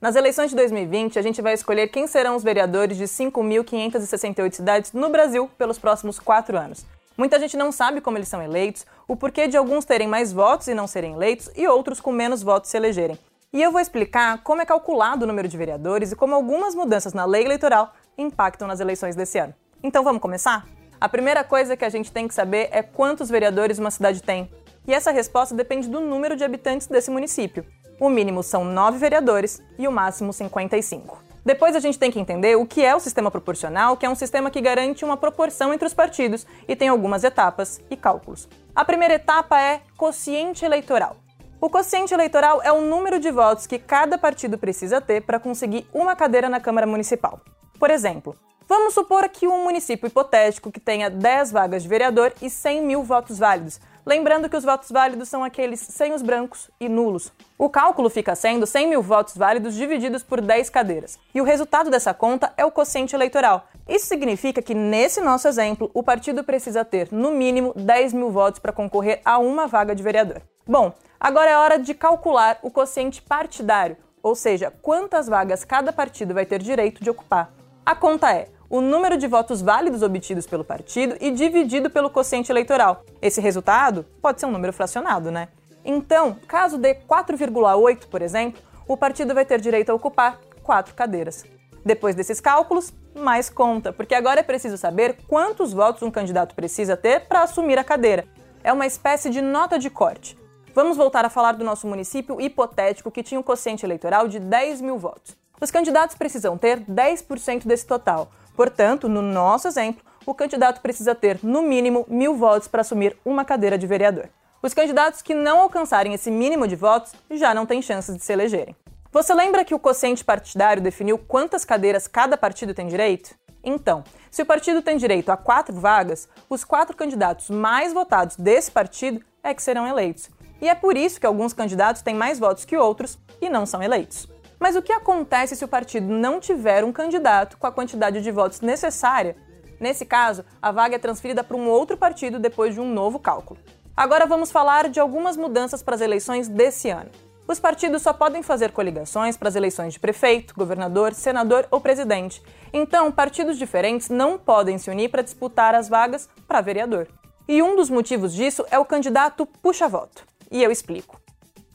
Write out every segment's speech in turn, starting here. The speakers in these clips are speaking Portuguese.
Nas eleições de 2020, a gente vai escolher quem serão os vereadores de 5.568 cidades no Brasil pelos próximos quatro anos. Muita gente não sabe como eles são eleitos, o porquê de alguns terem mais votos e não serem eleitos e outros com menos votos se elegerem. E eu vou explicar como é calculado o número de vereadores e como algumas mudanças na lei eleitoral impactam nas eleições desse ano. Então vamos começar? A primeira coisa que a gente tem que saber é quantos vereadores uma cidade tem. E essa resposta depende do número de habitantes desse município. O mínimo são 9 vereadores e o máximo 55. Depois a gente tem que entender o que é o sistema proporcional, que é um sistema que garante uma proporção entre os partidos e tem algumas etapas e cálculos. A primeira etapa é quociente eleitoral. O quociente eleitoral é o número de votos que cada partido precisa ter para conseguir uma cadeira na Câmara Municipal. Por exemplo, vamos supor que um município hipotético que tenha 10 vagas de vereador e 100 mil votos válidos, Lembrando que os votos válidos são aqueles sem os brancos e nulos. O cálculo fica sendo 100 mil votos válidos divididos por 10 cadeiras. E o resultado dessa conta é o quociente eleitoral. Isso significa que, nesse nosso exemplo, o partido precisa ter, no mínimo, 10 mil votos para concorrer a uma vaga de vereador. Bom, agora é hora de calcular o quociente partidário, ou seja, quantas vagas cada partido vai ter direito de ocupar. A conta é o número de votos válidos obtidos pelo partido e dividido pelo quociente eleitoral. Esse resultado pode ser um número fracionado, né? Então, caso dê 4,8, por exemplo, o partido vai ter direito a ocupar quatro cadeiras. Depois desses cálculos, mais conta, porque agora é preciso saber quantos votos um candidato precisa ter para assumir a cadeira. É uma espécie de nota de corte. Vamos voltar a falar do nosso município hipotético que tinha um quociente eleitoral de 10 mil votos. Os candidatos precisam ter 10% desse total, Portanto, no nosso exemplo, o candidato precisa ter, no mínimo, mil votos para assumir uma cadeira de vereador. Os candidatos que não alcançarem esse mínimo de votos já não têm chances de se elegerem. Você lembra que o quociente partidário definiu quantas cadeiras cada partido tem direito? Então, se o partido tem direito a quatro vagas, os quatro candidatos mais votados desse partido é que serão eleitos. E é por isso que alguns candidatos têm mais votos que outros e não são eleitos. Mas o que acontece se o partido não tiver um candidato com a quantidade de votos necessária? Nesse caso, a vaga é transferida para um outro partido depois de um novo cálculo. Agora vamos falar de algumas mudanças para as eleições desse ano. Os partidos só podem fazer coligações para as eleições de prefeito, governador, senador ou presidente. Então, partidos diferentes não podem se unir para disputar as vagas para vereador. E um dos motivos disso é o candidato puxa-voto. E eu explico.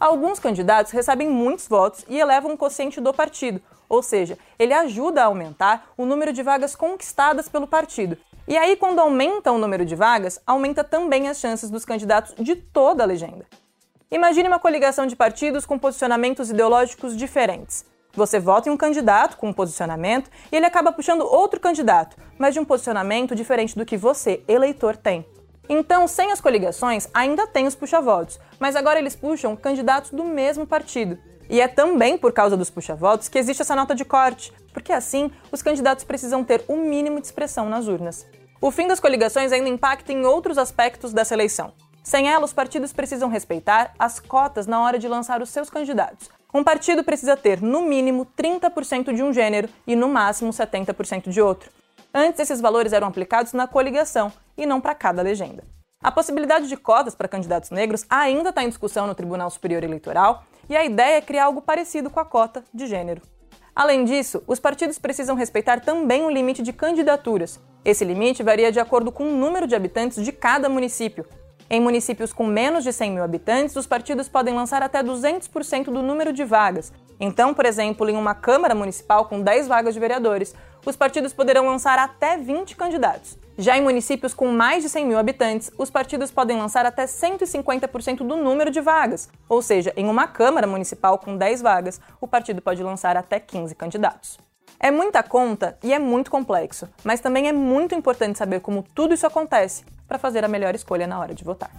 Alguns candidatos recebem muitos votos e elevam o quociente do partido, ou seja, ele ajuda a aumentar o número de vagas conquistadas pelo partido. E aí, quando aumenta o número de vagas, aumenta também as chances dos candidatos de toda a legenda. Imagine uma coligação de partidos com posicionamentos ideológicos diferentes. Você vota em um candidato com um posicionamento e ele acaba puxando outro candidato, mas de um posicionamento diferente do que você, eleitor, tem. Então, sem as coligações, ainda tem os puxa-votos, mas agora eles puxam candidatos do mesmo partido. E é também por causa dos puxa-votos que existe essa nota de corte, porque assim os candidatos precisam ter o um mínimo de expressão nas urnas. O fim das coligações ainda impacta em outros aspectos dessa eleição. Sem ela, os partidos precisam respeitar as cotas na hora de lançar os seus candidatos. Um partido precisa ter, no mínimo, 30% de um gênero e, no máximo, 70% de outro. Antes, esses valores eram aplicados na coligação e não para cada legenda. A possibilidade de cotas para candidatos negros ainda está em discussão no Tribunal Superior Eleitoral e a ideia é criar algo parecido com a cota de gênero. Além disso, os partidos precisam respeitar também o limite de candidaturas. Esse limite varia de acordo com o número de habitantes de cada município. Em municípios com menos de 100 mil habitantes, os partidos podem lançar até 200% do número de vagas. Então, por exemplo, em uma Câmara Municipal com 10 vagas de vereadores, os partidos poderão lançar até 20 candidatos. Já em municípios com mais de 100 mil habitantes, os partidos podem lançar até 150% do número de vagas. Ou seja, em uma Câmara Municipal com 10 vagas, o partido pode lançar até 15 candidatos. É muita conta e é muito complexo, mas também é muito importante saber como tudo isso acontece para fazer a melhor escolha na hora de votar.